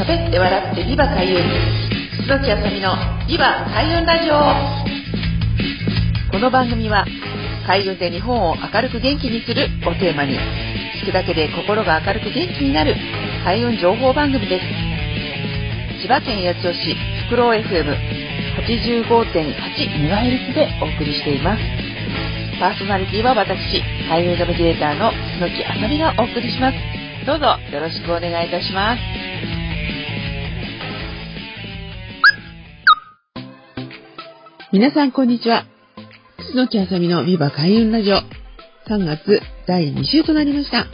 喋って笑ってビバ開運楠木あさみのビバ開運ラジオこの番組は開運で日本を明るく元気にするをテーマに聞くだけで心が明るく元気になる開運情報番組です千葉県八千代市フクロウ FM85.8MHz でお送りしていますパーソナリティは私、開運ナビゲーターの楠木あさみがお送りします。どうぞよろしくお願いいたします。皆さんこんにちは。楠木あさみのビバ開運ラジオ3月第2週となりました。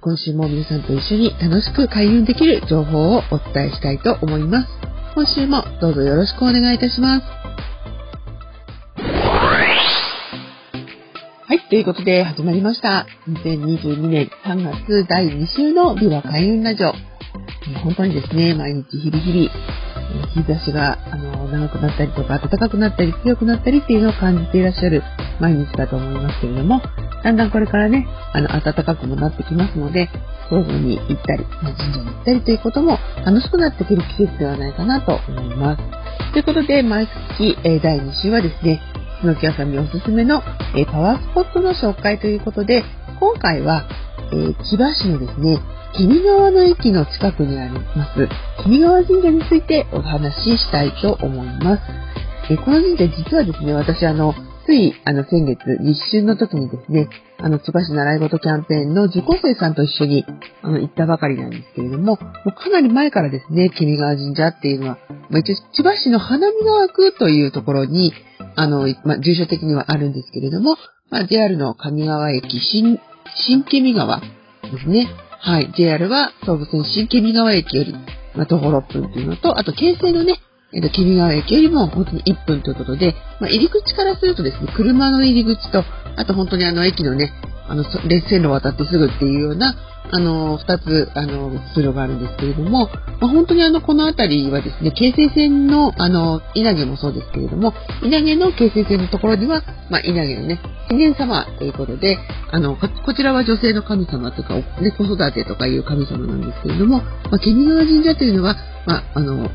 今週も皆さんと一緒に楽しく開運できる情報をお伝えしたいと思います。今週もどうぞよろしくお願いいたします。はい、ということで始まりました。2022年3月第2週のビワ開運ラジオ。本当にですね、毎日日々日々、日差しがあの長くなったりとか暖かくなったり強くなったりっていうのを感じていらっしゃる毎日だと思いますけれども、だんだんこれからね、あの暖かくもなってきますので、そ々に行ったり、神社に行ったりということも楽しくなってくる季節ではないかなと思います。ということで、毎月、え第2週はですね、篠木あさみおすすめの、えパワースポットの紹介ということで、今回は、えー、千葉市のですね、君川の駅の近くにあります、君川神社についてお話ししたいと思います。えこの神社実はですね、私あの、つい、あの、先月、立春の時にですね、あの、千葉市習い事キャンペーンの受講生さんと一緒に、あの、行ったばかりなんですけれども、もうかなり前からですね、君川神社っていうのは、まあ、一応、千葉市の花見川区というところに、あの、まあ、住所的にはあるんですけれども、まあ、JR の上川駅、新、新ケミ川ですね。はい。JR は総武線新ケミ川駅より、まあ、徒歩6分というのと、あと、京成のね、えっと、君川駅よりも本当に1分ということで、まあ、入り口からするとですね、車の入り口と、あと本当にあの駅のね、あの、列線路を渡ってすぐっていうような、あの、二つ、あの、通路があるんですけれども、まあ、本当にあの、この辺りはですね、京成線の、あの、稲毛もそうですけれども、稲毛の京成線のところには、まあ、稲毛のね、記念様ということで、あの、こちらは女性の神様とか、ね、子育てとかいう神様なんですけれども、まあ、ケニ川神社というのは、まあ、あの、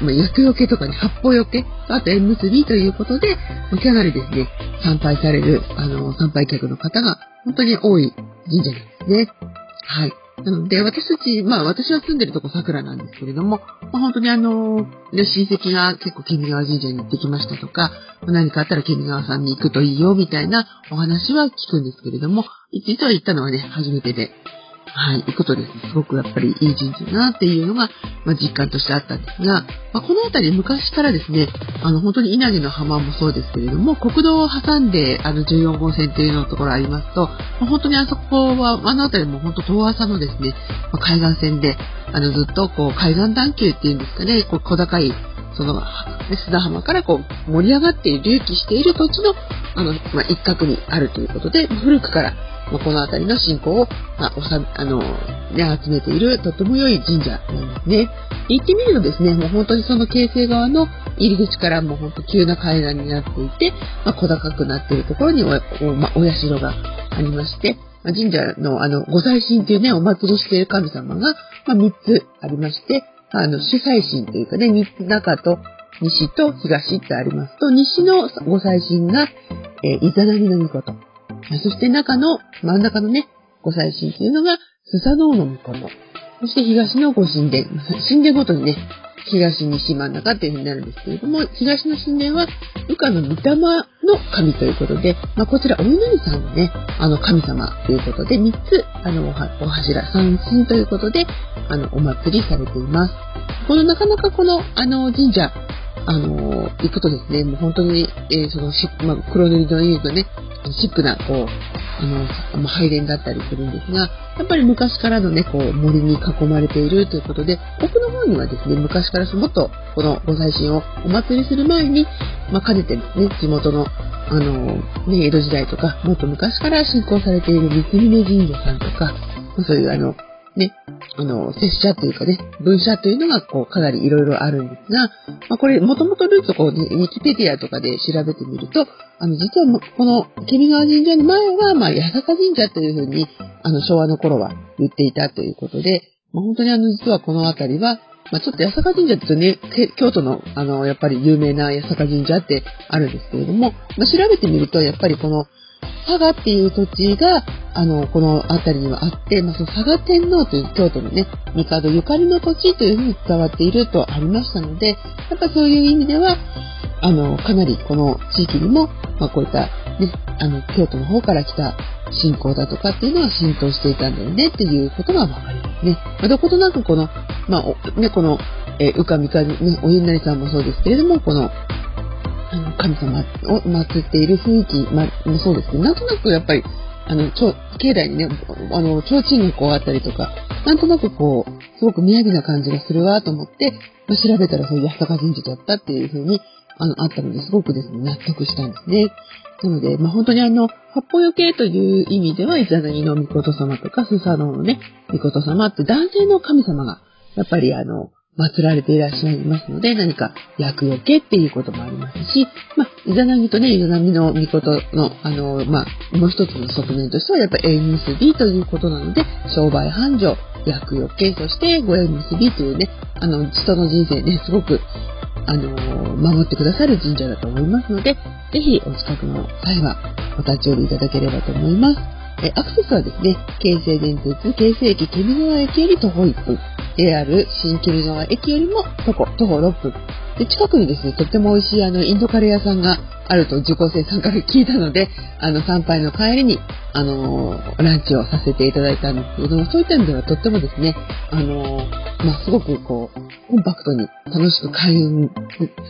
まあ、厄除けとかに八方よけ、あと縁結びということで、まあ、かなりですね、参拝される、あの、参拝客の方が本当に多い神社なんですね。はい。なので、私たち、まあ私は住んでるとこ桜なんですけれども、まあ、本当にあの、親戚が結構ケミ川神社に行ってきましたとか、何かあったらケミ川さんに行くといいよみたいなお話は聞くんですけれども、実は行ったのはね、初めてで、はい、行くとですね、すごくやっぱりいい神社だなっていうのが、まあ、実感としてあったんですが、まあ、この辺り昔からですね、あの、本当に稲毛の浜もそうですけれども、国道を挟んで、あの、14号線っていうのところありますと、まあ、本当にあそこは、あの辺りも本当遠浅のですね、ま海岸線で、あの、ずっとこう、海岸段丘っていうんですかね、こう、小高い、その、砂浜からこう、盛り上がっている、隆起している土地の、あの、まあ、一角にあるということで、古くからまあ、この辺りの信仰を、まあ、おさあの、ね、集めているとても良い神社なんですね。行ってみるとですね、もう本当にその京成側の入り口からもう本当急な階段になっていて、まあ、小高くなっているところにお、おまあ、お社がありまして、ま、神社のあの、ご祭神というね、お祭りしている神様が、まあ、3つありまして、あの、主祭神というかね、中と西と東ってありますと、西のご祭神が、えー、イザナミの御事。そして中の、真ん中のね、ご祭神というのが、スサノオの御事。そして東のご神殿。神殿ごとにね、東、西、真ん中っていう風になるんですけれども、東の神殿は、羽化の御霊の神ということで、まあ、こちら、お祈りさんのね、あの、神様ということで、3つ、あの、お柱、三神ということで、あの、お祭りされています。この、なかなかこの、あの、神社、あの、行くとですね、もう本当に、えー、そのし、まあ、黒塗りの家とね、シックな、こう、あの、拝殿だったりするんですが、やっぱり昔からのね、こう、森に囲まれているということで、奥にはですね、昔からもっと、このご祭神をお祭りする前に、まあ、兼ねてね、地元の、あの、ね、江戸時代とか、もっと昔から信仰されている三峯神社さんとか、そういうあの、ね、あの、拙者というかね、文社というのが、こう、かなりいろいろあるんですが、まあ、これ、もともとルーツをこう、ね、ウィキペディアとかで調べてみると、あの、実は、この、ケミ川神社の前は、まあ、八坂神社というふうに、あの、昭和の頃は言っていたということで、まあ、本当にあの、実はこの辺りは、まあ、ちょっと八坂神社ってね、京都の、あの、やっぱり有名な八坂神社ってあるんですけれども、まあ、調べてみると、やっぱりこの、佐賀っていう土地が、あの、この辺りにはあって、まあ、その佐賀天皇という京都のね、帝ゆかりの土地というふうに伝わっているとありましたので、やっぱそういう意味では、あの、かなりこの地域にも、まあ、こういった、ね、あの、京都の方から来た信仰だとかっていうのは浸透していたんだよねっていうことがわかりますね。まあ、どことなくこの、まあ、ね、この、えー、うかみかみね、おゆんなりさんもそうですけれども、この、あの、神様を祀っている雰囲気、まあ、そうですね。なんとなくやっぱり、あの、境内にね、あの、提灯がこうあったりとか、なんとなくこう、すごく雅な感じがするわと思って、まあ、調べたらそういう八坂神社だったっていうふうに、あの、あったので、すごくですね、納得したんですね。なので、まあ、本当にあの、八方よけという意味では、イザナギの御事様とか、スサノオのね、御事様って男性の神様が、やっぱりあの、祀られていらっしゃいますので、何か厄除けっていうこともありますし、まあ、イザナギとね、イザナミの御事の、あの、まあ、もう一つの側面としては、やっぱり縁結びということなので、商売繁盛、厄除け、そしてご縁結びというね、あの、人の人生ね、すごく、あの、守ってくださる神社だと思いますので、ぜひお近くの際はお立ち寄りいただければと思います。えアクセスはですね、京成電鉄、京成駅、ケミ川駅より徒歩1分、JR 新ケミ川駅よりも徒歩徒歩6分。で、近くにですね、とっても美味しいあの、インドカレー屋さんがあると受講生さんから聞いたので、あの、参拝の帰りに、あのー、ランチをさせていただいたんですけれども、そういった意味ではとってもですね、あのー、まあ、すごくこう、コンパクトに楽しく開運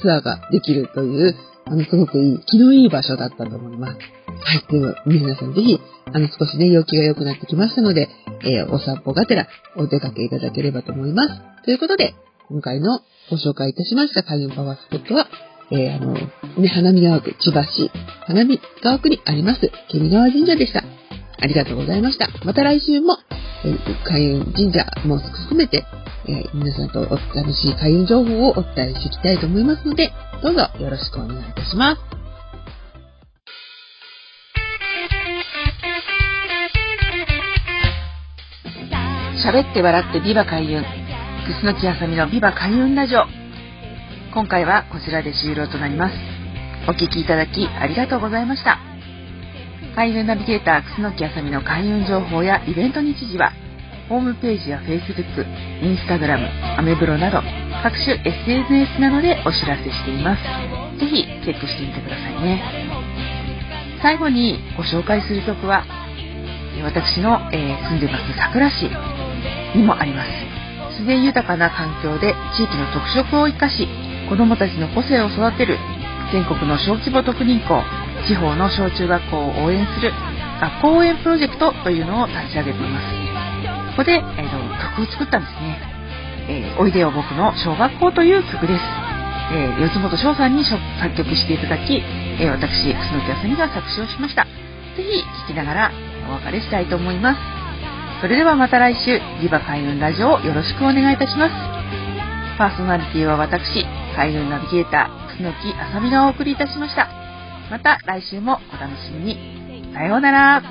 ツアーができるという、あの、すごくいい、気のいい場所だったと思います。はい。では、皆さんぜひ、あの、少しね、陽気が良くなってきましたので、えー、お散歩がてらお出かけいただければと思います。ということで、今回のご紹介いたしました開運パワースポットは、えー、あの、ね、花見川区、千葉市、花見川区にあります、ケミ川神社でした。ありがとうございました。また来週も、えー、開運神社も含めて、えー、皆さんと楽しい開運情報をお伝えしていきたいと思いますので、どうぞよろしくお願いいたします。喋って笑ってビバ開運。楠木あさみのビバ開運ラジオ。今回はこちらで終了となります。お聴きいただきありがとうございました。開運ナビゲーター楠木あさみの開運情報やイベント日時は、ホームページや Facebook、Instagram、アメブロなど各種 SNS などでお知らせしています。ぜひチェックしてみてくださいね。最後にご紹介する曲は、私の、えー、住んでます桜市にもあります。自然豊かな環境で地域の特色を生かし、子どもたちの個性を育てる全国の小規模特任校、地方の小中学校を応援する学校応援プロジェクトというのを立ち上げています。ここで、えーと、曲を作ったんですね。えー、おいでよ僕の小学校という曲です。えー、四つ本翔さんに作曲していただき、えー、私、楠木あさみが作詞をしました。ぜひ聴きながらお別れしたいと思います。それではまた来週、リバ開運ラジオをよろしくお願いいたします。パーソナリティは私、開運ナビゲーター、楠木あさみがお送りいたしました。また来週もお楽しみに。さようなら。